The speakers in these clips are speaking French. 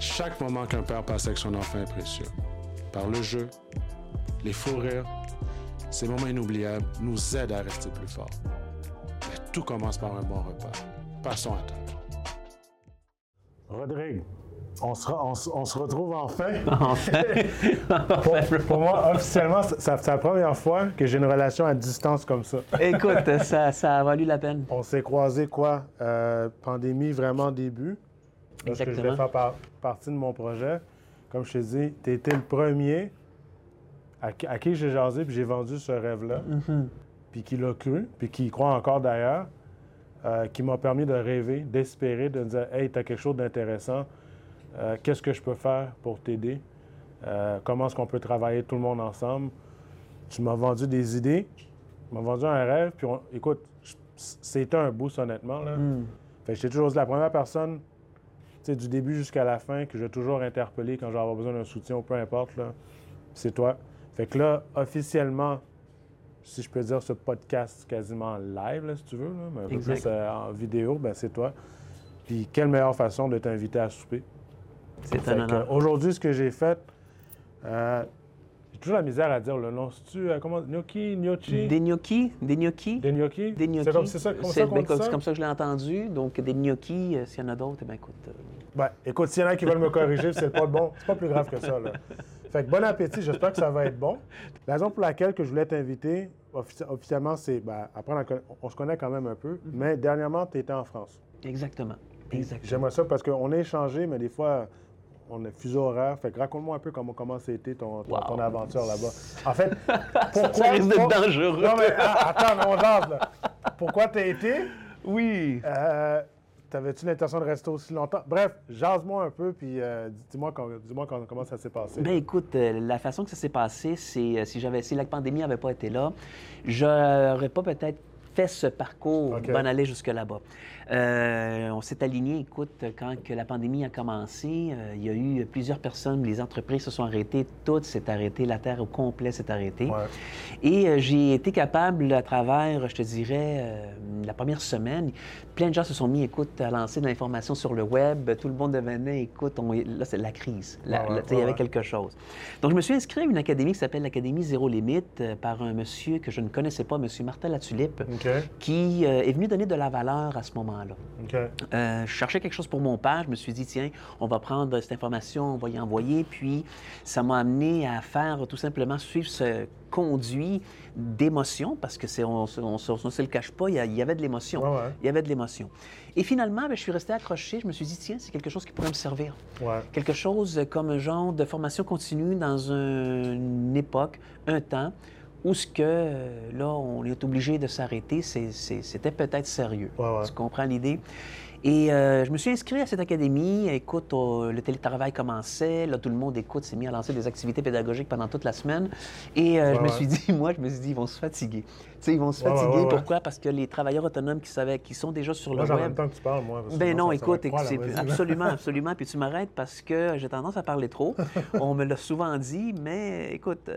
Chaque moment qu'un père passe avec son enfant est précieux. Par le jeu, les rires, ces moments inoubliables nous aident à rester plus forts. Mais tout commence par un bon repas. Passons à table. Rodrigue, on se, re- on se- on se retrouve enfin. Enfin. Pour, pour moi, officiellement, c'est c'est la première fois que j'ai une relation à distance comme ça. Écoute, ça, ça a valu la peine. On s'est croisés, quoi, euh, pandémie vraiment début. Lorsque je Exactement. vais faire par- partie de mon projet. Comme je te dis, tu étais le premier à, qui- à qui j'ai jasé, puis j'ai vendu ce rêve-là. Mm-hmm. Puis qui l'a cru, puis qui y croit encore d'ailleurs, euh, qui m'a permis de rêver, d'espérer, de me dire Hey, tu as quelque chose d'intéressant. Euh, Qu'est-ce que je peux faire pour t'aider? Euh, comment est-ce qu'on peut travailler tout le monde ensemble? Tu m'as vendu des idées, tu m'as vendu un rêve, puis on- écoute, c'était un boost honnêtement. Là. Fait que j'étais toujours dit, la première personne, du début jusqu'à la fin, que j'ai toujours interpellé quand je vais avoir besoin d'un soutien ou peu importe, là, c'est toi. Fait que là, officiellement, si je peux dire ce podcast quasiment live, là, si tu veux, là, mais un peu plus euh, en vidéo, ben c'est toi. Puis quelle meilleure façon de t'inviter à souper? C'est un honneur. Aujourd'hui, ce que j'ai fait, euh, j'ai toujours la misère à dire le nom. C'est-tu, euh, comment, gnocchi, gnocchi? Des gnocchis, des gnocchis. Des gnocchis? Des gnocchis. C'est comme c'est ça, comme C'est ça qu'on ben, comme, ça? c'est comme ça que je l'ai entendu. Donc, des gnocchis, euh, s'il y en a d'autres, eh bien, écoute. euh, Ben, écoute, s'il y en a qui veulent me corriger, c'est pas bon. C'est pas plus grave que ça, là. Fait que bon appétit, j'espère que ça va être bon. La raison pour laquelle que je voulais t'inviter, offici- officiellement, c'est, ben, après, on, se connaît quand même un peu, mais dernièrement, tu étais en France. exactement. Exactement. J'aimerais ça parce qu'on a échangé, mais des fois, on a fuseau horaire. Fait que raconte-moi un peu comment, comment ça a été ton, ton, Wow. ton aventure là-bas. En fait, pourquoi... Ça risque d'être dangereux. Non, mais ah, attends, on jase, là. Pourquoi t'as été? Oui. Euh, T'avais-tu l'intention de rester aussi longtemps? Bref, jase-moi un peu, puis euh, dis-moi quand- dis-moi quand- comment ça s'est passé. Ben écoute, euh, la façon que ça s'est passé, c'est euh, si j'avais si la pandémie n'avait pas été là, j'aurais pas peut-être fait ce parcours OK. d'en aller jusque là-bas. Euh, on s'est aligné, écoute, quand que la pandémie a commencé, euh, il y a eu plusieurs personnes, les entreprises se sont arrêtées, tout s'est arrêté, la Terre au complet s'est arrêtée. Ouais. Et euh, j'ai été capable, à travers, je te dirais, la première semaine, plein de gens se sont mis, écoute, à lancer de l'information sur le web. Tout le monde devenait, écoute, on- là, c'est la crise. Ouais, ouais, il y avait quelque chose. Donc, je me suis inscrit à une académie qui s'appelle l'Académie Zéro Limite par un monsieur que je ne connaissais pas, monsieur Martin Latulippe, Qui euh, est venu donner de la valeur à ce moment-là. OK. Euh, je cherchais quelque chose pour mon père. Je me suis dit, tiens, on va prendre cette information, on va y envoyer. Puis, ça m'a amené à faire tout simplement suivre ce conduit d'émotion, parce que c'est, on ne se- le cache pas, il y, avait de l'émotion. Ouais. Il y avait de l'émotion. Et finalement, ben, je suis resté accroché. Je me suis dit, tiens, c'est quelque chose qui pourrait me servir. Ouais. Quelque chose comme un genre de formation continue dans un- une époque, un temps, où ce que, euh, là, on est obligé de s'arrêter, c'était peut-être sérieux. Ouais, ouais. Tu comprends l'idée? Et euh, je me suis inscrit à cette académie. Écoute, euh, le télétravail commençait. Là, tout le monde, écoute, s'est mis à lancer des activités pédagogiques pendant toute la semaine. Et euh, je me suis dit, moi, je me suis dit, ils vont se fatiguer. Tu sais, ils vont se fatiguer. Pourquoi? Parce que les travailleurs autonomes qui, savaient, qui sont déjà sur Moi, le en web... temps que tu parles, moi. Ben sinon, non, ça- écoute, là, c'est absolument, absolument. Puis tu m'arrêtes parce que j'ai tendance à parler trop. On me l'a souvent dit, mais écoute,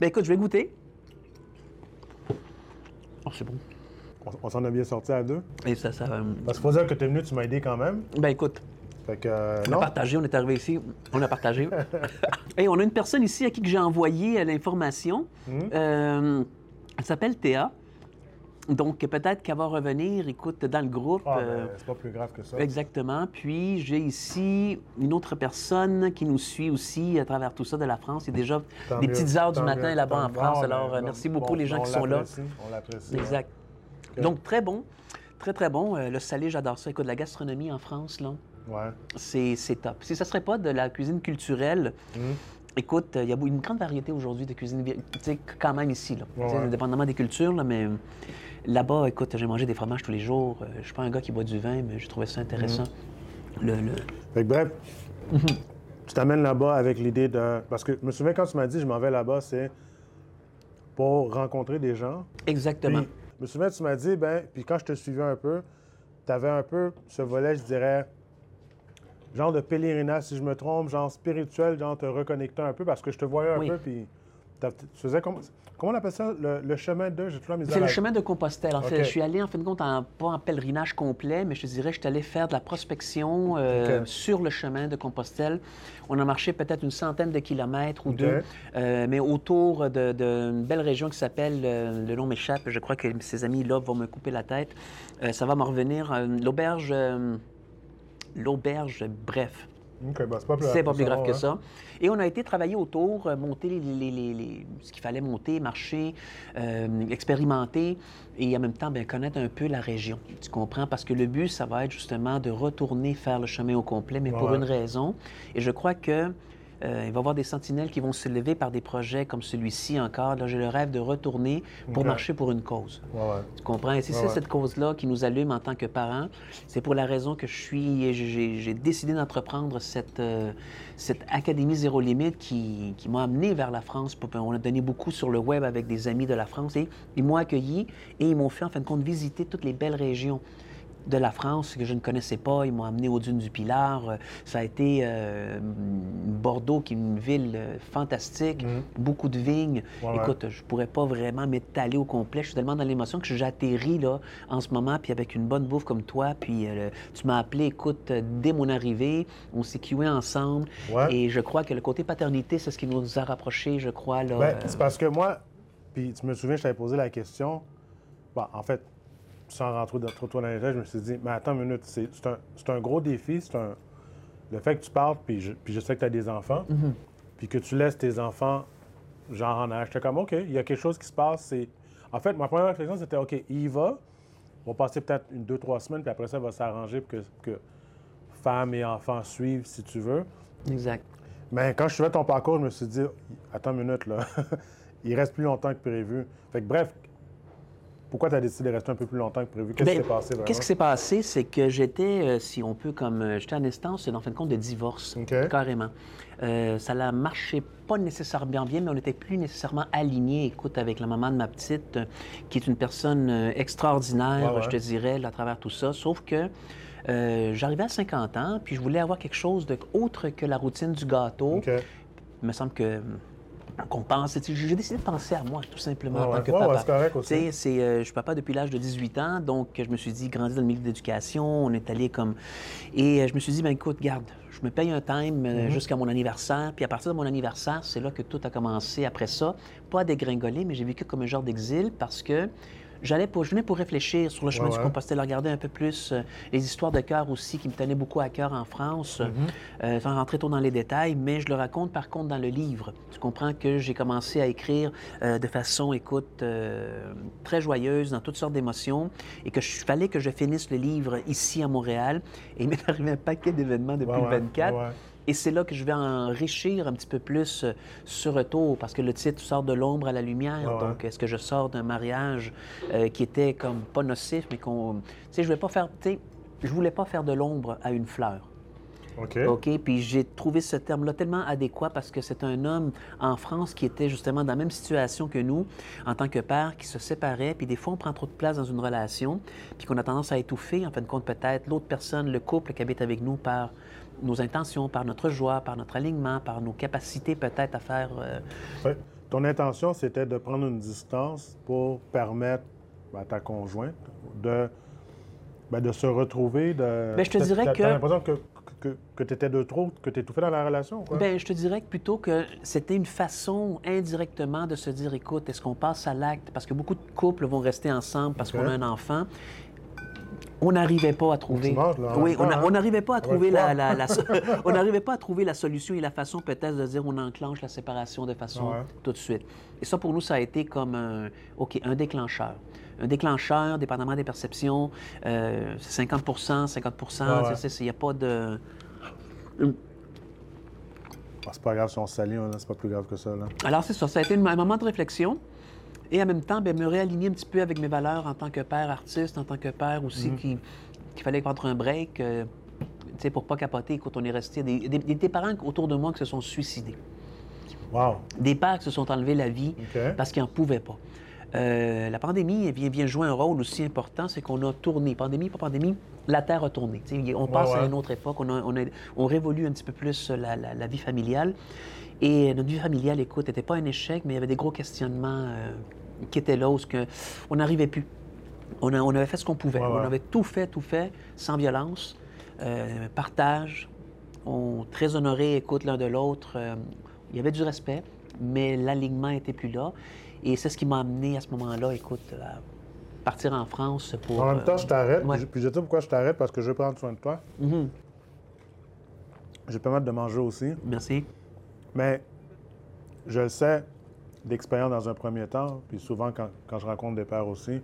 ben écoute, je vais goûter. Oh, c'est bon. On, on s'en a bien sorti à deux. Et ça, ça. euh, Parce qu'il faut dire que tu es venu, tu m'as aidé quand même. Ben écoute, Fait que, euh, on non. a partagé, on est arrivé ici, on a partagé. Et on a une personne ici à qui que j'ai envoyé euh, l'information. Mhm. Euh, elle s'appelle Théa. Donc peut-être qu'elle va revenir, écoute, dans le groupe. Ah, euh, ben, c'est pas plus grave que ça. Exactement. Puis j'ai ici une autre personne qui nous suit aussi à travers tout ça de la France. Il y a déjà Tant des mieux, petites heures du matin là-bas en. France. Alors ben, euh, bon, merci beaucoup les gens qui sont là. On l'apprécie. ouais. Exact. Donc très bon. Très, très bon. Euh, le salé, j'adore ça. Écoute, la gastronomie en France, là, Ouais. c'est top. Si ça serait pas de la cuisine culturelle, Mhm. Écoute, euh, il y a une grande variété aujourd'hui de cuisine, vi- tu sais, quand même ici, là. Ouais. Indépendamment des cultures, là, mais euh, là-bas, écoute, j'ai mangé des fromages tous les jours. Euh, je suis pas un gars qui boit du vin, mais je trouvais ça intéressant. Mhm. Le, le- Fait que bref, tu t'amènes là-bas avec l'idée de. Parce que je me souviens quand tu m'as dit je m'en vais là-bas, c'est pour rencontrer des gens. Exactement. Puis, je me souviens, tu m'as dit, ben, puis quand je te suivais un peu, tu avais un peu ce volet, je dirais, genre de pèlerinage, si je me trompe, genre spirituel, genre te reconnecter un peu, parce que je te voyais un Oui. peu, puis tu faisais comment, comment on appelle ça? Le, le chemin de. J'ai toujours C'est le chemin de Compostelle. En fait, OK. je suis allé, en fin de compte, en, pas en pèlerinage complet, mais je te dirais, je suis allé faire de la prospection euh, sur le chemin de Compostelle. On a marché peut-être une centaine de kilomètres ou deux, euh, mais autour de- d'une belle région qui s'appelle, euh, le nom m'échappe, je crois que ces amis-là vont me couper la tête. Ça va me revenir. L'auberge, l'auberge, bref, OK, ben, c'est pas plus c'est pas plus grave que hein. ça. Et on a été travailler autour, euh, monter les, les- les- les- ce qu'il fallait monter, marcher, euh, expérimenter et en même temps bien, connaître un peu la région. Tu comprends? Parce que le but, ça va être justement de retourner faire le chemin au complet, mais pour une raison. Et je crois que euh, il va y avoir des sentinelles qui vont se lever par des projets comme celui-ci encore. Là, j'ai le rêve de retourner pour marcher pour une cause. Ouais, ouais. Tu comprends? Et si Ouais, c'est cette cause-là qui nous allume en tant que parents, c'est pour la raison que je suis, j'ai décidé d'entreprendre cette, euh, cette Académie Zéro Limite qui, qui m'a amené vers la France. On a donné beaucoup sur le web avec des amis de la France et ils m'ont accueilli et ils m'ont fait en fin de compte visiter toutes les belles régions de la France que je ne connaissais pas. Ils m'ont amené aux dunes du Pilar. Euh, Ça a été euh, Bordeaux, qui est une ville euh, fantastique, beaucoup de vignes. Écoute, je pourrais pas vraiment m'étaler au complet. Je suis tellement dans l'émotion que j'atterris là en ce moment, puis avec une bonne bouffe comme toi. Puis euh, tu m'as appelé, écoute, dès mon arrivée, on s'est cué ensemble. Ouais. Et je crois que le côté paternité, c'est ce qui nous a rapprochés, je crois. Là, Ben, euh, c'est parce que moi, puis tu me souviens, je t'avais posé la question. Bon, en fait, sans rentrer dans- trop trop dans les détails, je me suis dit, mais attends une minute, c'est un, un gros défi, c'est un. Le fait que tu parles, puis je, puis je sais que tu as des enfants, Mhm. puis que tu laisses tes enfants, genre en âge, j'étais comme, OK, il y a quelque chose qui se passe. c'est... En fait, ma première réflexion, c'était, OK, il va, on va passer peut-être une, deux, trois semaines, puis après ça, il va s'arranger pour que, que femme et enfants suivent, si tu veux. Exact. Mais quand je suivais ton parcours, je me suis dit, attends une minute, là. Il reste plus longtemps que prévu. Fait que bref, pourquoi tu as décidé de rester un peu plus longtemps que prévu? Qu'est-ce qui Ben, s'est passé vraiment? Qu'est-ce qui s'est passé? C'est que j'étais, euh, si on peut, comme. j'étais en instance, en fin de compte, de divorce. Carrément. Euh, ça ne marchait pas nécessairement bien, mais on n'était plus nécessairement alignés, écoute, avec la maman de ma petite, euh, qui est une personne extraordinaire, Ouais, ouais. je te dirais, là, à travers tout ça. Sauf que. J'arrivais à 50 ans, puis je voulais avoir quelque chose de autre que la routine du gâteau. Il me semble que qu'on pense. J'ai décidé de penser à moi, tout simplement, en ouais. tant que Ouais, papa. ouais, c'est correct aussi. Tu sais, c'est, euh, je suis papa depuis l'âge de 18 ans, donc je me suis dit, grandi dans le milieu de l'éducation, on est allé comme... Et euh, je me suis dit, ben écoute, garde, je me paye un time euh, Mhm. jusqu'à mon anniversaire, puis à partir de mon anniversaire, c'est là que tout a commencé après ça. Pas à dégringoler, mais j'ai vécu comme un genre d'exil parce que j'allais pour, je venais pour réfléchir sur le chemin Ouais, du ouais. Compostelle, regarder un peu plus euh, les histoires de cœur aussi qui me tenaient beaucoup à cœur en France, Mhm. euh, sans rentrer trop dans les détails, mais je le raconte par contre dans le livre. Tu comprends que j'ai commencé à écrire euh, de façon, écoute, euh, très joyeuse, dans toutes sortes d'émotions, et que je fallait que je finisse le livre ici à Montréal. Et il m'est arrivé un paquet d'événements depuis Ouais, le ouais, 24. Et c'est là que je vais enrichir un petit peu plus euh, ce retour, parce que le titre sort de l'ombre à la lumière. Ouais. Donc, est-ce que je sors d'un mariage euh, qui était comme pas nocif, mais qu'on. Tu sais, je voulais pas faire. Tu sais, je voulais pas faire de l'ombre à une fleur. OK. OK? Puis j'ai trouvé ce terme-là tellement adéquat parce que c'est un homme en France qui était justement dans la même situation que nous, en tant que père, qui se séparait. Puis des fois, on prend trop de place dans une relation, puis qu'on a tendance à étouffer, en fin de compte, peut-être l'autre personne, le couple qui habite avec nous par nos intentions, par notre joie, par notre alignement, par nos capacités peut-être à faire... euh, ton intention, c'était de prendre une distance pour permettre à ta conjointe de, ben, de se retrouver. De... Ben, je te dirais que- T'as l'impression que, que, que tu étais de trop, que tu étouffé dans la relation, quoi? Ben, je te dirais que plutôt que c'était une façon indirectement de se dire, écoute, est-ce qu'on passe à l'acte? Parce que beaucoup de couples vont rester ensemble parce qu'on a un enfant. On n'arrivait pas à trouver. Là, oui, on hein? on n'arrivait pas à trouver la, la- la- on n'arrivait pas à trouver la solution et la façon peut-être de dire on enclenche la séparation de façon Ouais. tout de suite. Et ça pour nous ça a été comme un, ok un déclencheur. Un déclencheur, dépendamment des perceptions, euh, c'est 50% 50 Ouais. Il n'y a pas de. Ah, c'est pas grave si on hein, c'est pas plus grave que ça. Là. Alors, c'est ça. Ça a été un moment de réflexion. Et en même temps, bien, me réaligner un petit peu avec mes valeurs en tant que père artiste, en tant que père aussi, qui- qu'il fallait prendre un break. euh, tu sais, pour pas capoter, écoute, on est resté. Des, des- des parents autour de moi qui se sont suicidés. Wow. Des pères qui se sont enlevés la vie parce qu'ils n'en pouvaient pas. Euh, la pandémie vient, vient jouer un rôle aussi important, c'est qu'on a tourné. Pandémie, pas pandémie, la Terre a tourné. T'sais, on passe ouais. à une autre époque, on, a- on, a- on révolue un petit peu plus la, la- la vie familiale. Et notre vie familiale, écoute, n'était pas un échec, mais il y avait des gros questionnements euh, qui étaient là où que on n'arrivait plus. On, a- on avait fait ce qu'on pouvait. Ouais, ouais. On avait tout fait, tout fait, sans violence, euh, partage. On très honoré, écoute, l'un de l'autre. Euh, il y avait du respect, mais l'alignement n'était plus là. Et c'est ce qui m'a amené à ce moment-là, écoute, à partir en France pour. En même temps, euh, je t'arrête. ouais. puis je- te dis pourquoi je t'arrête, parce que je vais prendre soin de toi. Je vais te permettre de manger aussi. Merci. Mais je le sais d'expérience dans un premier temps, puis souvent quand, quand je rencontre des pères aussi,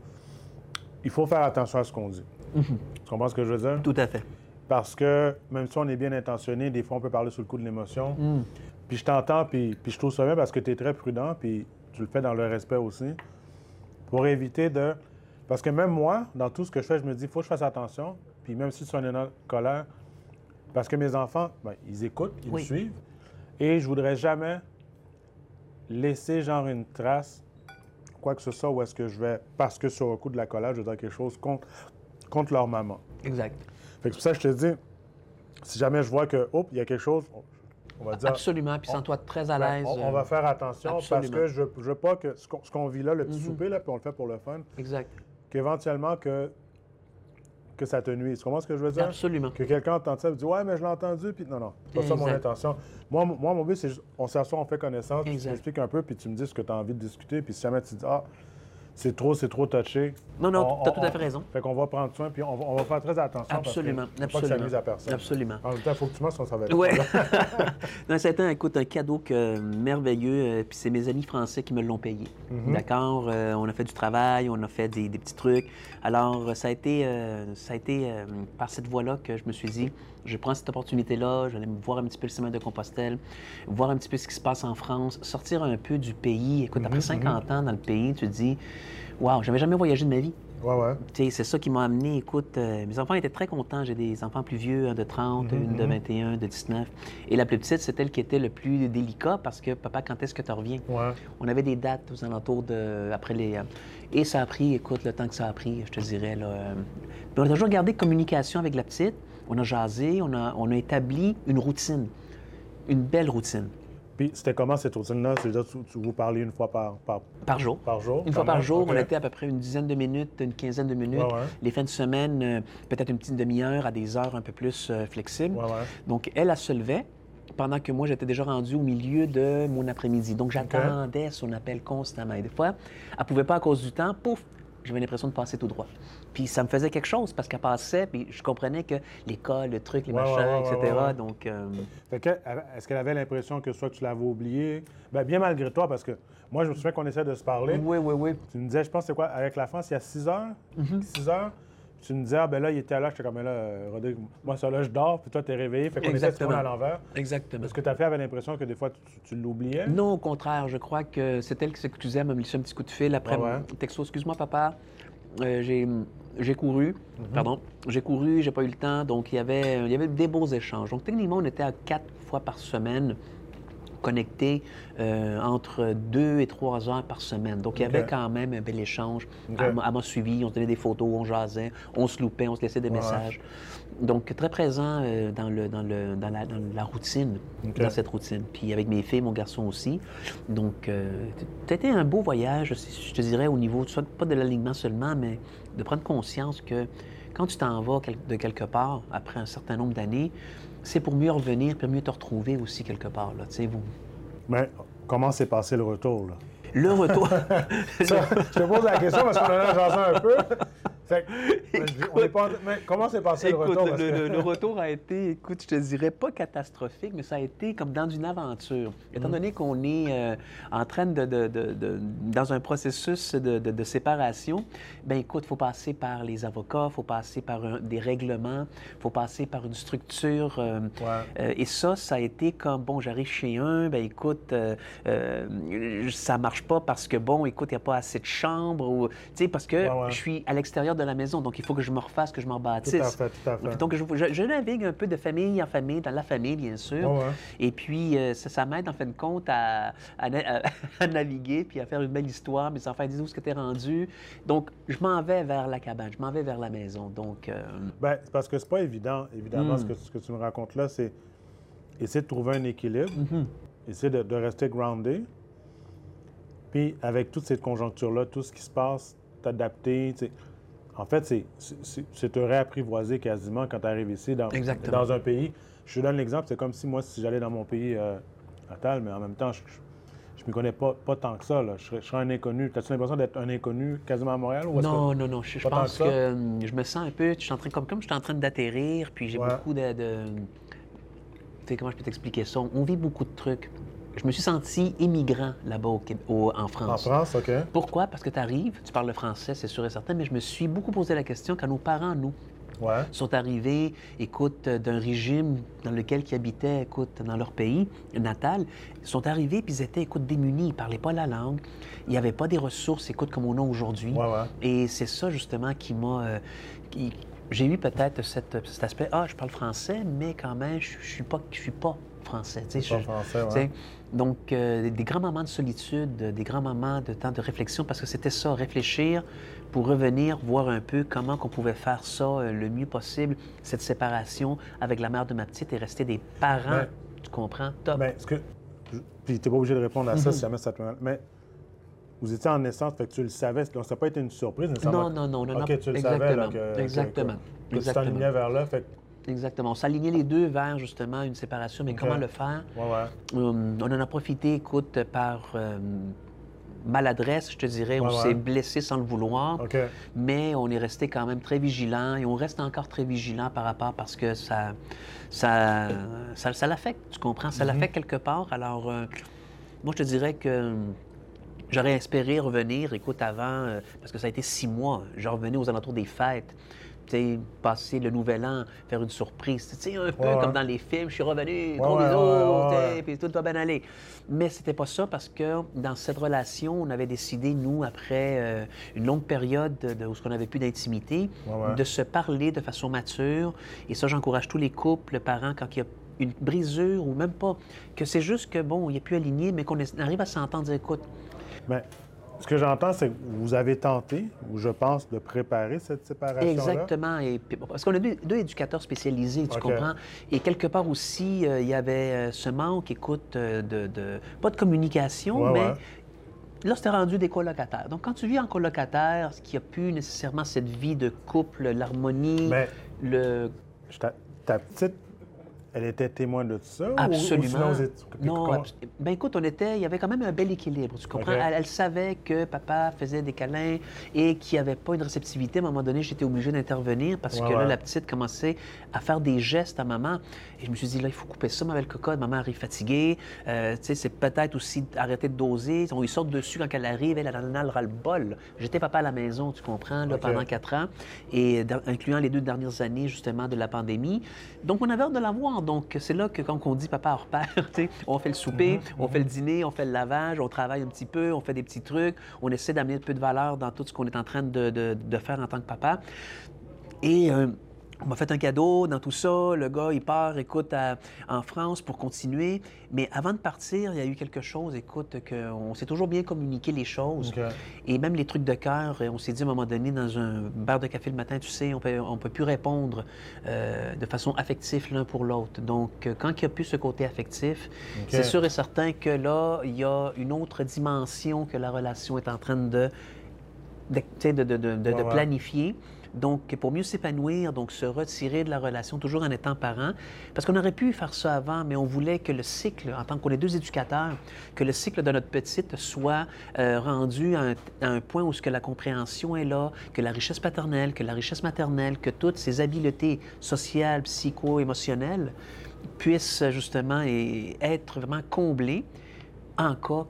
il faut faire attention à ce qu'on dit. Tu comprends ce que je veux dire? Tout à fait. Parce que même si on est bien intentionné, des fois on peut parler sous le coup de l'émotion. Puis je t'entends, puis, puis je trouve ça bien parce que tu es très prudent, puis tu le fais dans le respect aussi. Pour éviter de. Parce que même moi, dans tout ce que je fais, je me dis, il faut que je fasse attention. Puis même si tu es en colère, parce que mes enfants, ben, ils écoutent, ils Oui. me suivent. Et je voudrais jamais laisser genre une trace, quoi que ce soit, où est-ce que je vais, parce que sur le coup de la colère, je vais dire quelque chose contre, contre leur maman. Exact. Fait que c'est pour ça que je te dis, si jamais je vois que, hop, il y a quelque chose, on- va dire. Absolument. Puis sens-toi très à ben, l'aise. on, on va euh, faire attention absolument. parce que je, je veux pas que ce qu'on, ce qu'on vit là, le petit Mhm. souper, là, puis on le fait pour le fun, Exact. qu'éventuellement que, que ça te nuise. Tu comprends ce que je veux dire? Absolument. Que quelqu'un entende ça et dit Ouais, mais je l'ai entendu, puis non, non, c'est pas ça mon intention. Moi, mon- moi mon but, c'est juste, on s'assoit, on fait connaissance, puis tu m'expliques un peu, puis tu me dis ce que tu as envie de discuter, puis si jamais tu dis Ah, c'est trop, c'est trop touché. Non, non, on- tu as on- tout à fait raison. Fait qu'on va prendre soin, puis on va, on va faire très attention. Absolument. Parce que, faut pas que ça Absolument. à personne. Absolument. En même temps, il faut que tu sinon ça va être. Oui. non, ça a été, écoute, un cadeau que, merveilleux. euh, puis c'est mes amis français qui me l'ont payé. Mhm. D'accord? Euh, on a fait du travail, on a fait des, des petits trucs. Alors, euh, ça a été, euh, ça a été euh, par cette voie-là que je me suis dit, je prends cette opportunité-là, j'allais me voir un petit peu le chemin de Compostelle, voir un petit peu ce qui se passe en France, sortir un peu du pays. Écoute, Mhm, après 50 ans dans le pays, tu te dis, waouh, j'avais jamais voyagé de ma vie. Ouais, ouais. C'est ça qui m'a amené. Écoute, euh, mes enfants étaient très contents. J'ai des enfants plus vieux, un de 30, Mhm, une de 21, de 19. Et la plus petite, c'est elle qui était le plus délicat parce que, papa, quand est-ce que tu reviens? Ouais. On avait des dates aux alentours de. après les. euh, et ça a pris, écoute, le temps que ça a pris, je te dirais. Là, euh, on a toujours gardé communication avec la petite. On a jasé, on a, on a établi une routine. Une belle routine. Puis c'était comment cette routine-là? C'est-à-dire, tu, tu vous parlez une fois par, par, Par jour. par jour? Une fois par jour, on était à peu près une dizaine de minutes, une quinzaine de minutes. Ouais, ouais. Les fins de semaine, euh, peut-être une petite demi-heure à des heures un peu plus euh, flexibles. Ouais. Donc, elle, elle se levait pendant que moi, j'étais déjà rendu au milieu de mon après-midi. Donc, j'attendais son appel constamment. Et des fois, elle ne pouvait pas à cause du temps, pouf, j'avais l'impression de passer tout droit. Puis ça me faisait quelque chose parce qu'elle passait, puis je comprenais que l'école, le truc, les Ouais, machins, ouais, ouais, etc. Donc, euh, Fait que, est-ce qu'elle avait l'impression que soit que tu l'avais oublié? Ben, bien malgré toi, parce que moi, je me souviens qu'on essaie de se parler. oui, oui, oui. Tu me disais, je pense, c'est quoi, avec la France, il y a 6 heures? Mm-hmm. 6 heures? Tu me disais, ah, ben là, il était là. J'étais comme, là, euh, Rodrigue, moi, ça là, je dors, puis toi, t'es réveillé. Fait qu'on Exactement. prendre à l'envers. Exactement. Est-ce que ta fille avait l'impression que des fois, tu, tu l'oubliais? Non, au contraire, je crois que c'est elle qui s'excusait, elle m'a mis un petit coup de fil après ouais? texto. Excuse-moi, papa, euh, j'ai, j'ai couru, Mhm. pardon, j'ai couru, j'ai pas eu le temps, donc il y avait, il y avait des beaux échanges. Donc techniquement, on était à quatre fois par semaine connectés euh, entre deux et trois heures par semaine. Donc, il y avait quand même un bel échange. OK. Elle, m'a- suivi, on se donnait des photos, on jasait, on se loupait, on se laissait des Ouais, messages. Donc, très présent euh, dans, le, dans, le, dans, la, dans la routine, dans cette routine. Puis avec mes filles, mon garçon aussi. Donc, euh, c'était un beau voyage, je te dirais, au niveau, soit pas de l'alignement seulement, mais de prendre conscience que quand tu t'en vas de quelque part, après un certain nombre d'années, c'est pour mieux revenir, pour mieux te retrouver aussi quelque part. Là, tu sais, vous... Mais comment s'est passé le retour, là? Le retour. Ça, je te pose la question parce qu'on en a jasé un peu. Fait que, mais je- on est pas en- mais comment s'est passé le retour? le, que- retour a été, écoute, je te dirais pas catastrophique, mais ça a été comme dans une aventure. Étant donné qu'on est euh, en train de, de- de- de- dans un processus de, séparation, ben écoute, il faut passer par les avocats, il faut passer par un- des règlements, il faut passer par une structure. euh, Ouais. euh, et ça, ça a été comme, bon, j'arrive chez un, ben écoute, ça marche pas parce que, bon, écoute, il n'y a pas assez de chambres, ou, tu sais, parce que Ouais, ouais. je suis à l'extérieur de la maison. Donc, il faut que je me refasse, que je me rebâtisse. Tout à fait, tout à fait. Donc, je, je- je navigue un peu de famille en famille, dans la famille, bien sûr. Ouais. Et puis, euh, ça, ça m'aide, en fin de compte, à, à na- à- à naviguer puis à faire une belle histoire. Mes enfants disent où est-ce que tu es rendu. Donc, je m'en vais vers la cabane, je m'en vais vers la maison. Donc, euh, c'est parce que c'est pas évident. Évidemment, Mm. ce, que, ce que tu me racontes là, c'est essayer de trouver un équilibre, Mm-hmm. essayer de, de rester groundé. Puis, avec toute cette conjoncture-là, tout ce qui se passe, t'adapter. En fait, c'est- te réapprivoiser quasiment quand tu arrives ici dans, un pays. Je te donne l'exemple, c'est comme si moi, si j'allais dans mon pays euh, natal, mais en même temps, je ne m'y connais pas, pas tant que ça. Là. Je, serais, je serais un inconnu. As-tu l'impression d'être un inconnu quasiment à Montréal? Ou est-ce que- non, non, non. Je, je pense que hum, je me sens un peu. Je suis en train, comme, comme je suis en train d'atterrir, puis j'ai Ouais. beaucoup de. de- tu sais, comment je peux t'expliquer ça? On vit beaucoup de trucs. Je me suis senti immigrant là-bas au Québec- au- en En France. France, OK. Pourquoi? Parce que tu arrives, tu parles le français, c'est sûr et certain, mais je me suis beaucoup posé la question quand nos parents, nous, Ouais. sont arrivés, écoute, d'un régime dans lequel ils habitaient, écoute, dans leur pays natal, ils sont arrivés puis ils étaient, écoute, démunis, ils ne parlaient pas la langue, il n'y avait pas des ressources, écoute, comme on a aujourd'hui. Ouais, ouais. Et c'est ça, justement, qui m'a... euh, qui- J'ai eu peut-être cet aspect, ah, je parle français, mais quand même, je ne suis pas, je suis pas français. tu sais, je- français, ouais. tu sais, Donc, euh, des grands moments de solitude, euh, des grands moments de temps de réflexion, parce que c'était ça, réfléchir pour revenir, voir un peu comment qu'on pouvait faire ça euh, le mieux possible, cette séparation avec la mère de ma petite et rester des parents, Ben, tu comprends? Top. Ben, ce que. Puis, tu n'es pas obligé de répondre à ça Mhm. si jamais ça te. Mais vous étiez en naissance, fait que tu le savais. Donc, ça n'a pas été une surprise nécessairement. non, non, non, non, OK, non, tu le savais, là, exactement, que, que- exactement, que, que tu exactement. t'enlignais vers là. Fait que, Exactement. On s'alignait les deux vers, justement, une séparation, mais comment le faire? ouais, ouais. Hum, on en a profité, écoute, par euh, maladresse, je te dirais. on Ouais, s'est blessé sans le vouloir. Mais on est resté quand même très vigilant et on reste encore très vigilant par rapport parce que ça, ça, ça, ça l'affecte, tu comprends? Ça Mhm. l'affecte quelque part. Alors, euh, moi, je te dirais que euh, j'aurais espéré revenir, écoute, avant, euh, parce que ça a été six mois, je revenais aux alentours des fêtes. Passer le nouvel an, faire une surprise. Tu sais, un peu Ouais, ouais. comme dans les films, je suis revenu, gros ouais, bisous, puis tout va bien aller. Mais c'était pas ça parce que dans cette relation, on avait décidé, nous, après euh, une longue période de, où on n'avait plus d'intimité, de se parler de façon mature. Et ça, j'encourage tous les couples, parents, quand il y a une brisure ou même pas, que c'est juste que, bon, il n'y a plus aligné, mais qu'on arrive à s'entendre, dire, écoute, Mais ce que j'entends, c'est que vous avez tenté, ou je pense, de préparer cette séparation-là. Exactement. Et, parce qu'on a deux, deux éducateurs spécialisés, tu comprends? Et quelque part aussi, euh, il y avait euh, ce manque, écoute, euh, de, de- pas de communication, Ouais, mais ouais. là, c'était rendu des colocataires. Donc, quand tu vis en colocataire, ce qui a plus nécessairement cette vie de couple, l'harmonie, le... ta petite, elle était témoin de tout ça? ou- Ou, Absolument. sinon, vous êtes- Non, abs- ben écoute, on était, il y avait quand même un bel équilibre, tu comprends? Elle, elle savait que papa faisait des câlins et qu'il n'y avait pas une réceptivité. À un moment donné, j'étais obligé d'intervenir parce que là, la petite commençait à faire des gestes à maman. Et je me suis dit, là, il faut couper ça, ma belle cocotte. Maman arrive fatiguée. Euh, tu sais, c'est peut-être aussi arrêter de doser. On lui sort dessus quand elle arrive, elle, en a le ras-le-bol. J'étais papa à la maison, tu comprends, là, pendant quatre ans, et incluant les deux dernières années, justement, de la pandémie. Donc, on avait hâte de la voir. Donc, c'est là que quand on dit papa hors sais, on fait le souper, on fait le dîner, on fait le lavage, on travaille un petit peu, on fait des petits trucs, on essaie d'amener un peu de valeur dans tout ce qu'on est en train de, de- de faire en tant que papa. Et euh, on m'a fait un cadeau dans tout ça. Le gars, il part, écoute, à- en France pour continuer. Mais avant de partir, il y a eu quelque chose, écoute, qu'on s'est toujours bien communiqué les choses. Et même les trucs de cœur, on s'est dit à un moment donné dans un bar de café le matin, tu sais, on peut, on peut plus répondre euh, de façon affective l'un pour l'autre. Donc, euh, quand il n'y a plus ce côté affectif, c'est sûr et certain que là, il y a une autre dimension que la relation est en train de, de, de, de- de- de- Ouais, de ouais. planifier. Donc, pour mieux s'épanouir, donc se retirer de la relation, toujours en étant parent, parce qu'on aurait pu faire ça avant, mais on voulait que le cycle, en tant qu'on est deux éducateurs, que le cycle de notre petite soit euh, rendu à un, point où ce que la compréhension est là, que la richesse paternelle, que la richesse maternelle, que toutes ces habiletés sociales, psycho-émotionnelles puissent justement être vraiment comblées en cas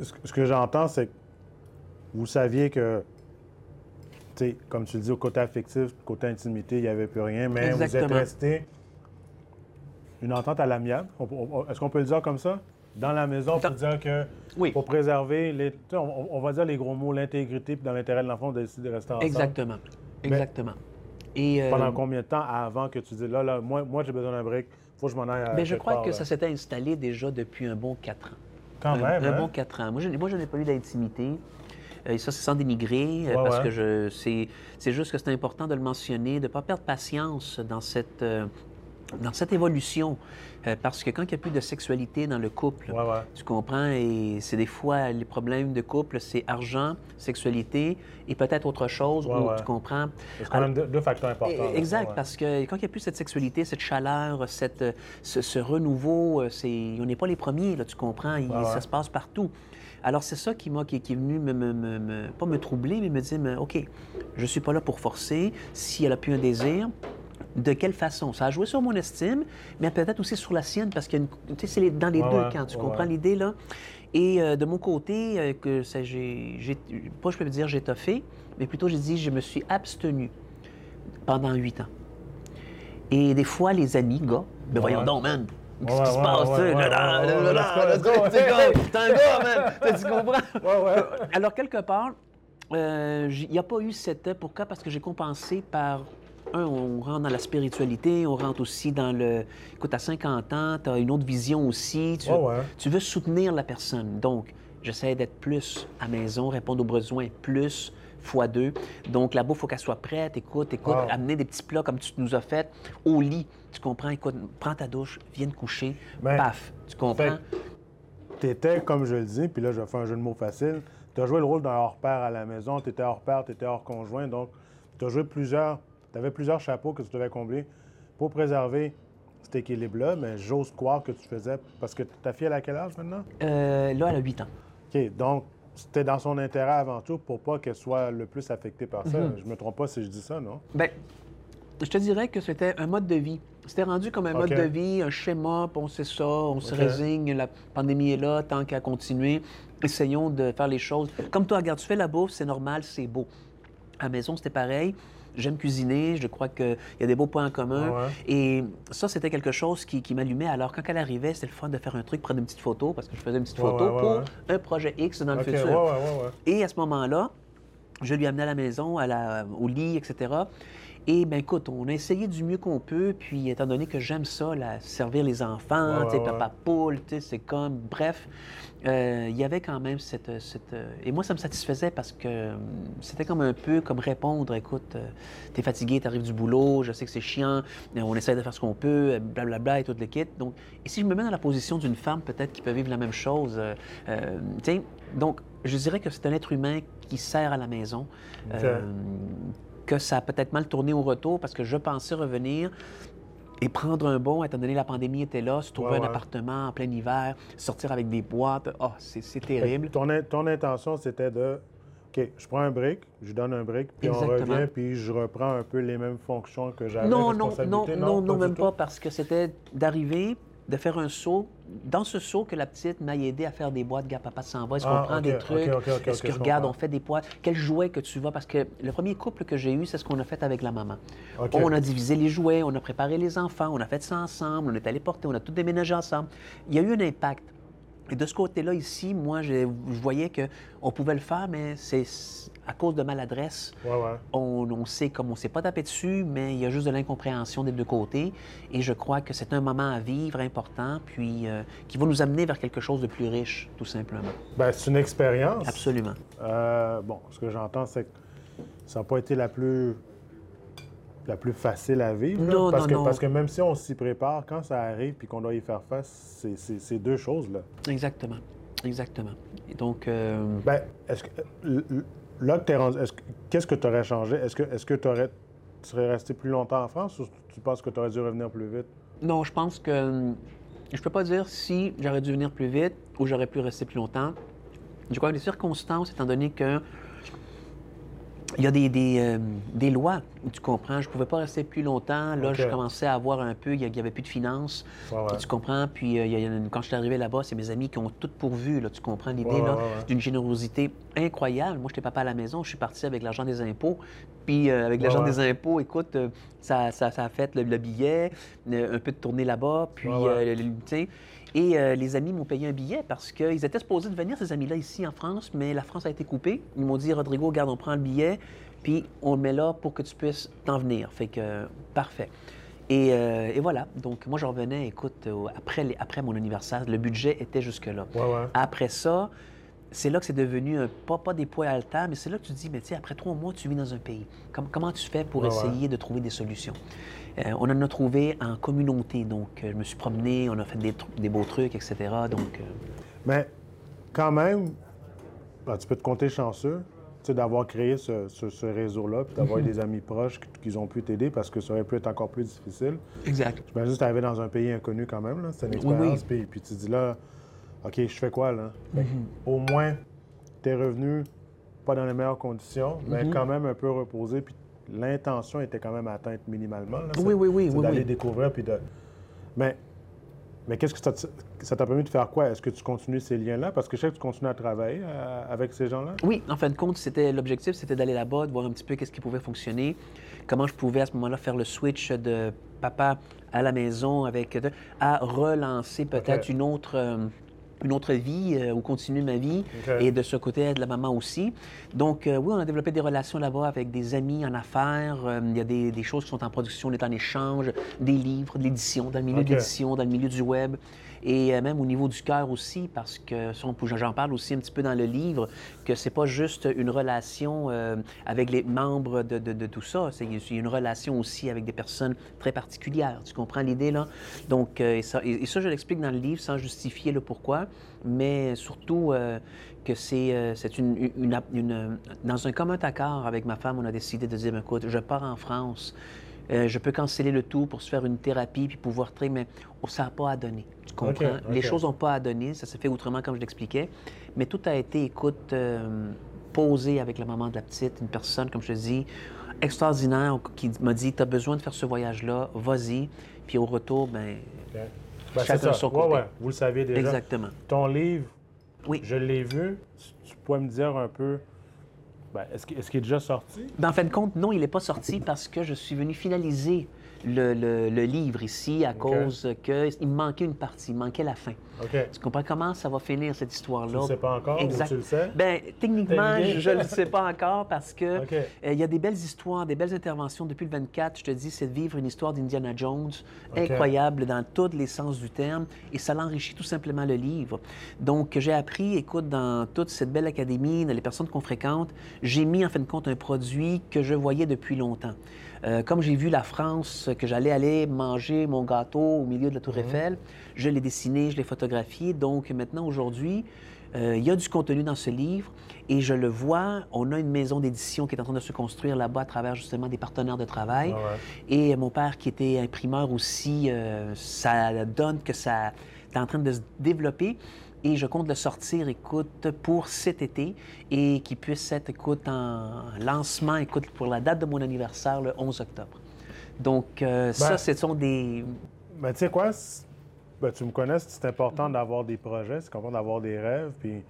ce que- ce que j'entends, c'est que vous saviez que, comme tu le dis, au côté affectif, côté intimité, il n'y avait plus rien, mais vous êtes resté une entente à l'amiable. Est-ce qu'on peut le dire comme ça? dans la maison pour dire que Oui. pour préserver, les, on, on va dire les gros mots, l'intégrité, puis dans l'intérêt de l'enfant, on décide de rester ensemble. Exactement. Exactement. Et, euh, Pendant combien de temps avant que tu dis là, là, moi, moi j'ai besoin d'un break, faut que je m'en aille à ben, je crois part, que là. ça s'était installé déjà depuis un bon quatre ans. Quand un, même, un hein? bon quatre ans. Moi, je, moi, je n'ai pas eu d'intimité. Euh, Et ça, c'est sans dénigrer, euh, Ouais, parce ouais. que je, c'est, c'est juste que c'est important de le mentionner, de ne pas perdre patience dans cette, euh, dans cette évolution. Euh, parce que quand il n'y a plus de sexualité dans le couple, Ouais, tu comprends, et c'est des fois les problèmes de couple, c'est argent, sexualité et peut-être autre chose, ouais. tu comprends. C'est quand même deux, deux facteurs importants. Exact, parce que quand il n'y a plus cette sexualité, cette chaleur, cette, ce, ce renouveau, c'est, on n'est pas les premiers, là, tu comprends, Il- ça se passe partout. Alors c'est ça qui, m'a, qui, qui est venu me, me- me- pas me troubler, mais me dire, mais, OK, je ne suis pas là pour forcer. Si elle a plus un désir, de quelle façon? Ça a joué sur mon estime, mais peut-être aussi sur la sienne, parce que c'est dans les Ouais, deux camps, tu ouais, comprends l'idée, là? Et euh, de mon côté, euh, que ça, j'ai, j'ai- pas je peux dire j'ai toffé, mais plutôt j'ai dit je me suis abstenu pendant huit ans. Et des fois, les amis, gars, ben voyons ouais. donc, man, qu'est-ce Ouais, qui se passe, ouais, tu sais, ouais, là, T'es un gars, man, tu comprends? Ouais, ouais. Alors, quelque part, euh, il n'y a pas eu cette... Pourquoi? Parce que j'ai compensé par... Un, on rentre dans la spiritualité, on rentre aussi dans le... Écoute, à 50 ans, tu as une autre vision aussi. Tu, Ouais, ouais. tu veux soutenir la personne. Donc, j'essaie d'être plus à maison, répondre aux besoins plus fois deux. Donc, la bouffe, il faut qu'elle soit prête. Écoute, écoute, Wow. amener des petits plats comme tu nous as fait au lit. Tu comprends? Écoute, prends ta douche, viens te coucher. Ben, paf. Tu comprends? Tu étais, comme je le dis, puis là, je fais un jeu de mots facile. Tu as joué le rôle d'un hors-père à la maison. Tu étais hors-père, tu étais hors-conjoint. Donc, tu as joué plusieurs. Tu avais plusieurs chapeaux que tu devais combler pour préserver cet équilibre-là. Mais j'ose croire que tu faisais. Parce que ta fille, elle a quel âge maintenant? Euh, là, elle a 8 ans. OK. Donc, c'était dans son intérêt avant tout pour pas qu'elle soit le plus affectée par ça. Mhm. Je me trompe pas si je dis ça, non? Ben, je te dirais que c'était un mode de vie. C'était rendu comme un mode de vie, un schéma, puis on sait ça, on se résigne, la pandémie est là, tant qu'à continuer. Essayons de faire les choses. Comme toi, regarde, tu fais la bouffe, c'est normal, c'est beau. À la maison, c'était pareil. J'aime cuisiner, je crois qu'il y a des beaux points en commun. Ouais. Et ça, c'était quelque chose qui, qui m'allumait. Alors, quand elle arrivait, c'était le fun de faire un truc, prendre une petite photo, parce que je faisais une petite photo ouais, ouais, pour un projet X dans le futur. Et à ce moment-là, je lui amenais à la maison, à la- au lit, etc. Et bien, écoute, on a essayé du mieux qu'on peut. Puis, étant donné que j'aime ça, la- servir les enfants, Ouais, ouais, papa poule, c'est comme. Bref, euh, il y avait quand même cette, cette, euh, Et moi, ça me satisfaisait parce que euh, c'était comme un peu comme répondre écoute, euh, t'es fatigué, t'arrives du boulot, je sais que c'est chiant, mais on essaie de faire ce qu'on peut, blablabla et tout le kit. Donc, et si je me mets dans la position d'une femme, peut-être qui peut vivre la même chose, euh, euh, tu sais, donc, je dirais que c'est un être humain qui sert à la maison. Que ça a peut-être mal tourné au retour parce que je pensais revenir et prendre un bon, étant donné la pandémie était là, se trouver Ouais, un appartement en plein hiver, sortir avec des boîtes. Oh, c'est terrible. Ton, ton intention, c'était de. OK, je prends un break, je donne un break, puis on revient, puis je reprends un peu les mêmes fonctions que j'avais. Non, non, non, non, non, même pas, parce que c'était d'arriver, de faire un saut. Dans ce saut que la petite m'a aidé à faire des boîtes, gars, papa s'en va, est-ce qu'on Ah, prend des trucs, est-ce que regarde, on fait des boîtes, quel jouet que tu vas, parce que le premier couple que j'ai eu, c'est ce qu'on a fait avec la maman. On a divisé les jouets, on a préparé les enfants, on a fait ça ensemble, on est allé porter, on a tout déménagé ensemble. Il y a eu un impact. Et de ce côté-là, ici, moi, je, je voyais qu'on pouvait le faire, mais c'est à cause de maladresse. Ouais, ouais. On, on sait comme on ne s'est pas tapé dessus, mais il y a juste de l'incompréhension des deux côtés. Et je crois que c'est un moment à vivre important, puis euh, qui va nous amener vers quelque chose de plus riche, tout simplement. Ben, c'est une expérience. Absolument. Euh, bon, ce que j'entends, c'est que ça n'a pas été la plus la plus facile à vivre. Non, parce, non, que, non. parce que même si on s'y prépare, quand ça arrive puis qu'on doit y faire face, c'est- deux choses. Là. Exactement. Exactement. Et donc, euh, Ben, est-ce que là que tu es rendu, est-ce que- qu'est-ce que tu aurais changé? Est-ce que est-ce que t'aurais- tu serais resté plus longtemps en France ou tu penses que tu aurais dû revenir plus vite? non, je pense que je peux pas dire si j'aurais dû venir plus vite ou j'aurais pu rester plus longtemps. Je crois que les circonstances, étant donné que il y a des, des, euh, des lois, tu comprends? Je pouvais pas rester plus longtemps. Là, je commençais à avoir un peu, il y avait plus de finances. Ouais, ouais. Tu comprends? Puis euh, il y a une- quand je suis arrivé là-bas, c'est mes amis qui ont tout pourvu, là, tu comprends? L'idée là, d'une générosité incroyable. Moi, j'étais papa à la maison, je suis parti avec l'argent des impôts. Puis euh, avec l'argent des impôts, écoute, ça, ça, ça a fait le, le billet, un peu de tournée là-bas, puis, tu sais, et euh, les amis m'ont payé un billet parce qu'ils étaient supposés de venir, ces amis-là, ici en France, mais la France a été coupée. Ils m'ont dit, Rodrigo, regarde, on prend le billet, puis on le met là pour que tu puisses t'en venir. Fait que, euh, parfait. Et, euh, et voilà. Donc, moi, je revenais, écoute, après, les- après mon anniversaire, le budget était jusque-là. Ouais, ouais. Après ça, c'est là que c'est devenu un, pas, pas des poids haltères, mais c'est là que tu te dis, mais tu sais, après trois mois, tu vis dans un pays. Com- comment tu fais pour Ouais, ouais. essayer de trouver des solutions? Euh, on en a trouvé en communauté. Donc, euh, je me suis promené, on a fait des, des beaux trucs, etc. Donc, euh, Mais quand même, ben, tu peux te compter chanceux d'avoir créé ce, ce- ce réseau-là, puis d'avoir Mhm. des amis proches qui, qui ont pu t'aider parce que ça aurait pu être encore plus difficile. exact. J'imagine que tu arrivé dans un pays inconnu quand même, là. c'est une Oui, oui. expérience, puis, puis tu dis là, OK, je fais quoi là? Que, Mhm. Au moins, t'es revenu pas dans les meilleures conditions, mais Mhm. quand même un peu reposé, puis l'intention était quand même atteinte minimalement. là. Oui, oui, oui, c'est oui, d'aller oui. découvrir, puis de... Mais, mais qu'est-ce que ça t'a permis de faire quoi? Est-ce que tu continues ces liens-là? Parce que je sais que tu continues à travailler euh, avec ces gens-là. Oui, en fin de compte, c'était l'objectif, c'était d'aller là-bas, de voir un petit peu qu'est-ce qui pouvait fonctionner, comment je pouvais à ce moment-là faire le switch de papa à la maison avec à relancer peut-être une autre euh, une autre vie euh, ou continuer ma vie et de ce côté de la maman aussi. Donc euh, oui, on a développé des relations là-bas avec des amis en affaires. Euh, il y a des, des choses qui sont en production, on est en échange, des livres, de l'édition, dans le milieu de l'édition, dans le milieu du web et euh, même au niveau du cœur aussi, parce que j'en parle aussi un petit peu dans le livre, que c'est pas juste une relation euh, avec les membres de, de- de tout ça, c'est une relation aussi avec des personnes très particulières. Tu comprends l'idée là? Donc euh, et ça, je l'explique dans le livre sans justifier le pourquoi, mais surtout que c'est une, dans un commun accord avec ma femme, on a décidé de dire Ben, écoute, je pars en France. Je peux canceller le tout pour se faire une thérapie puis pouvoir traiter, mais ça n'a pas à donner. Tu comprends? Les choses n'ont pas à donner. Ça s'est fait autrement, comme je l'expliquais. Mais tout a été, écoute, euh, posé avec la maman de la petite, une personne, comme je te dis, extraordinaire, qui m'a dit Tu as besoin de faire ce voyage-là, vas-y. Puis au retour, ben. Ben, Chacun son côté. ouais. Vous le saviez déjà. exactement. Ton livre, Oui. je l'ai vu. Tu- Tu pourrais me dire un peu, ben, est-ce qu'il est, qu'il est déjà sorti? Ben, en fin de compte, non, il n'est pas sorti parce que je suis venu finaliser le, le- le livre ici à cause qu'il me manquait une partie, il manquait la fin. OK. Tu comprends comment ça va finir cette Tu histoire-là? ne sais pas encore Exact. ou tu le sais? Ben, techniquement, je ne le sais pas encore parce que euh, il y a des belles histoires, des belles interventions. Depuis le 24, je te dis, c'est de vivre une histoire d'Indiana Jones incroyable dans tous les sens du terme et ça l'enrichit tout simplement le livre. Donc, j'ai appris, écoute, dans toute cette belle académie, dans les personnes qu'on fréquente, j'ai mis en fin de compte un produit que je voyais depuis longtemps. Euh, comme j'ai vu la France, que j'allais aller manger mon gâteau au milieu de la Tour Eiffel, je l'ai dessiné, je l'ai photographié. Donc maintenant, aujourd'hui, euh, il y a du contenu dans ce livre et je le vois. On a une maison d'édition qui est en train de se construire là-bas à travers justement des partenaires de travail. Ah ouais. Et mon père, qui était imprimeur aussi, euh, ça donne que ça est en train de se développer. Et je compte le sortir, écoute, pour cet été et qu'il puisse être, écoute, en lancement, écoute, pour la date de mon anniversaire, le 11 octobre. Donc, euh, ça, ce sont des... Ben, tu sais quoi? ben, tu me connais, c'est important d'avoir des projets, c'est important d'avoir des rêves. Puis,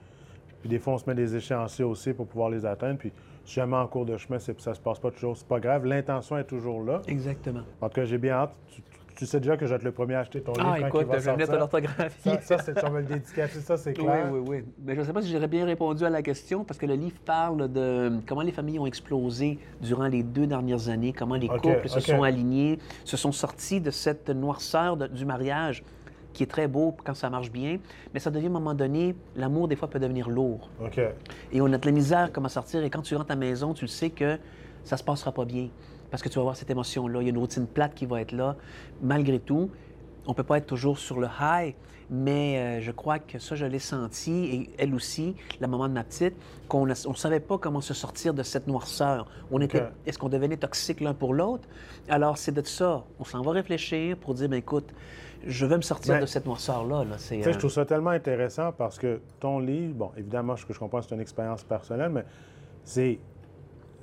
puis des fois, on se met des échéanciers aussi pour pouvoir les atteindre. Puis si jamais en cours de chemin, ça se passe pas toujours, c'est pas grave. L'intention est toujours là. Exactement. En tout cas, j'ai bien hâte. Tu, tu- sais déjà que je vais être le premier à acheter ton livre Ah, quand écoute, il va je vais mettre sortir. l'orthographie. Ça, ça, c'est tu vas me le dédicacer, ça, c'est Oui, clair. oui, oui. Mais je ne sais pas si j'aurais bien répondu à la question parce que le livre parle de comment les familles ont explosé durant les deux dernières années, comment les couples se sont alignés, se sont sortis de cette noirceur de- du mariage qui est très beau quand ça marche bien, mais ça devient à un moment donné, l'amour des fois peut devenir lourd. OK. Et on a de la misère comment sortir. Et quand tu rentres à la maison, tu le sais que ça se passera pas bien. Parce que tu vas avoir cette émotion-là. Il y a une routine plate qui va être là. Malgré tout, on peut pas être toujours sur le high. Mais euh, je crois que ça, je l'ai senti, et elle aussi, la maman de ma petite, qu'on ne savait pas comment se sortir de cette noirceur. On était, est-ce qu'on devenait toxique l'un pour l'autre? Alors, c'est de ça. On s'en va réfléchir pour dire, ben, écoute, je veux me sortir Ben, de cette noirceur-là. Là. C'est, Tu sais, euh, je trouve ça tellement intéressant parce que ton livre, bon, évidemment, ce que je comprends, c'est une expérience personnelle, mais c'est.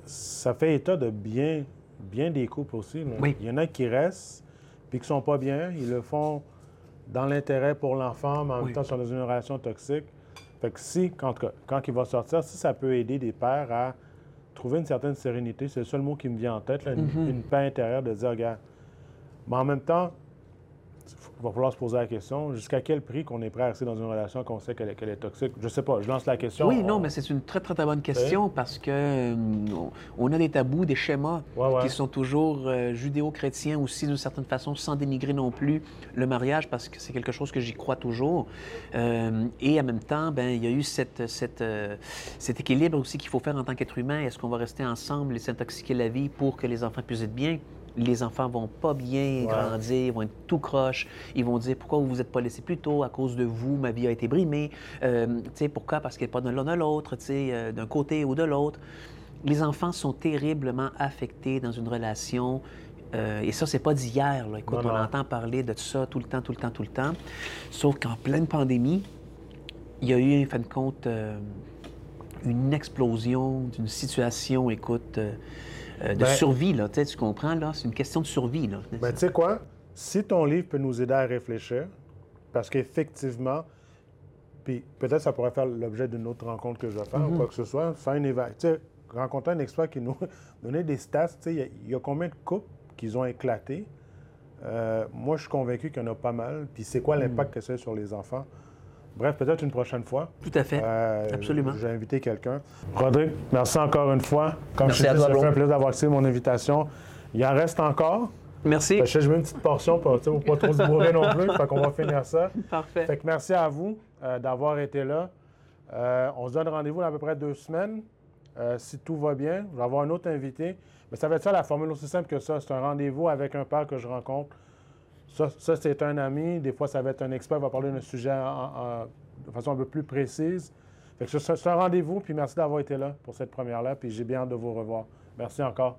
Ça fait état de bien, bien des couples aussi. là. Oui. Il y en a qui restent, puis qui sont pas bien. Ils le font dans l'intérêt pour l'enfant, mais en Oui. même temps, ils sont dans une relation toxique. Fait que si, quand, quand il va sortir, si ça peut aider des pères à trouver une certaine sérénité, c'est le seul mot qui me vient en tête, là, une, Mm-hmm. une paix intérieure de dire, regarde, mais en même temps, va falloir se poser la question, jusqu'à quel prix qu'on est prêt à rester dans une relation qu'on sait qu'elle est, toxique? Je sais pas, je lance la question. Oui, non, On- mais c'est une très, très, très bonne question parce que euh, on- a des tabous, des schémas Ouais, ouais. qui sont toujours euh, judéo-chrétiens aussi, d'une certaine façon, sans dénigrer non plus le mariage parce que c'est quelque chose que j'y crois toujours. Euh, et en même temps, ben, il y a eu cette, cette, cet équilibre aussi qu'il faut faire en tant qu'être humain. Est-ce qu'on va rester ensemble et s'intoxiquer la vie pour que les enfants puissent être bien? Les enfants vont pas bien Ouais. grandir, ils vont être tout croche. Ils vont dire pourquoi vous vous êtes pas laissé plus tôt? À cause de vous, ma vie a été brimée. Euh, tu sais pourquoi? Parce qu'elle n'est pas de l'un de l'autre, tu sais, euh, d'un côté ou de l'autre. Les enfants sont terriblement affectés dans une relation. euh, et ça, c'est pas d'hier. là. Écoute, Non, on non. entend parler de ça tout le temps, tout le temps, tout le temps. Sauf qu'en pleine pandémie, il y a eu, en fin de compte, une explosion d'une situation, écoute, euh, de Ben- survie, là. Tu comprends, là? C'est une question de survie, là. Ben, tu sais quoi? Si ton livre peut nous aider à réfléchir, parce qu'effectivement, puis peut-être ça pourrait faire l'objet d'une autre rencontre que je vais faire ou quoi que ce soit, faire une évaluation. Rencontrer un expert qui nous donnait des stats, tu sais, il y a- il y, a combien de couples qui ont éclaté? Euh, moi, je suis convaincu qu'il y en a pas mal. Puis c'est quoi l'impact Mm. que ça a sur les enfants? Bref, peut-être une prochaine fois. Tout à fait. Euh, Absolument. J'ai invité quelqu'un. Rodrigue, merci encore une fois. Comme Merci je te à dis, ça fait un plaisir d'avoir accepté mon invitation. Il en reste encore. Merci. Fait que je mets une petite portion pour ne pas trop se bourrer non plus. Fait qu'on va finir ça. Parfait. Fait que merci à vous euh, d'avoir été là. Euh, on se donne rendez-vous dans à peu près deux semaines. Si tout va bien, je vais avoir un autre invité. Mais ça va être ça la formule aussi simple que ça. C'est un rendez-vous avec un père que je rencontre. Ça, c'est un ami. Des fois, ça va être un expert va parler d'un sujet de façon un peu plus précise. Fait c'est un rendez-vous. Puis merci d'avoir été là pour cette première-là. Puis j'ai bien hâte de vous revoir. Merci encore.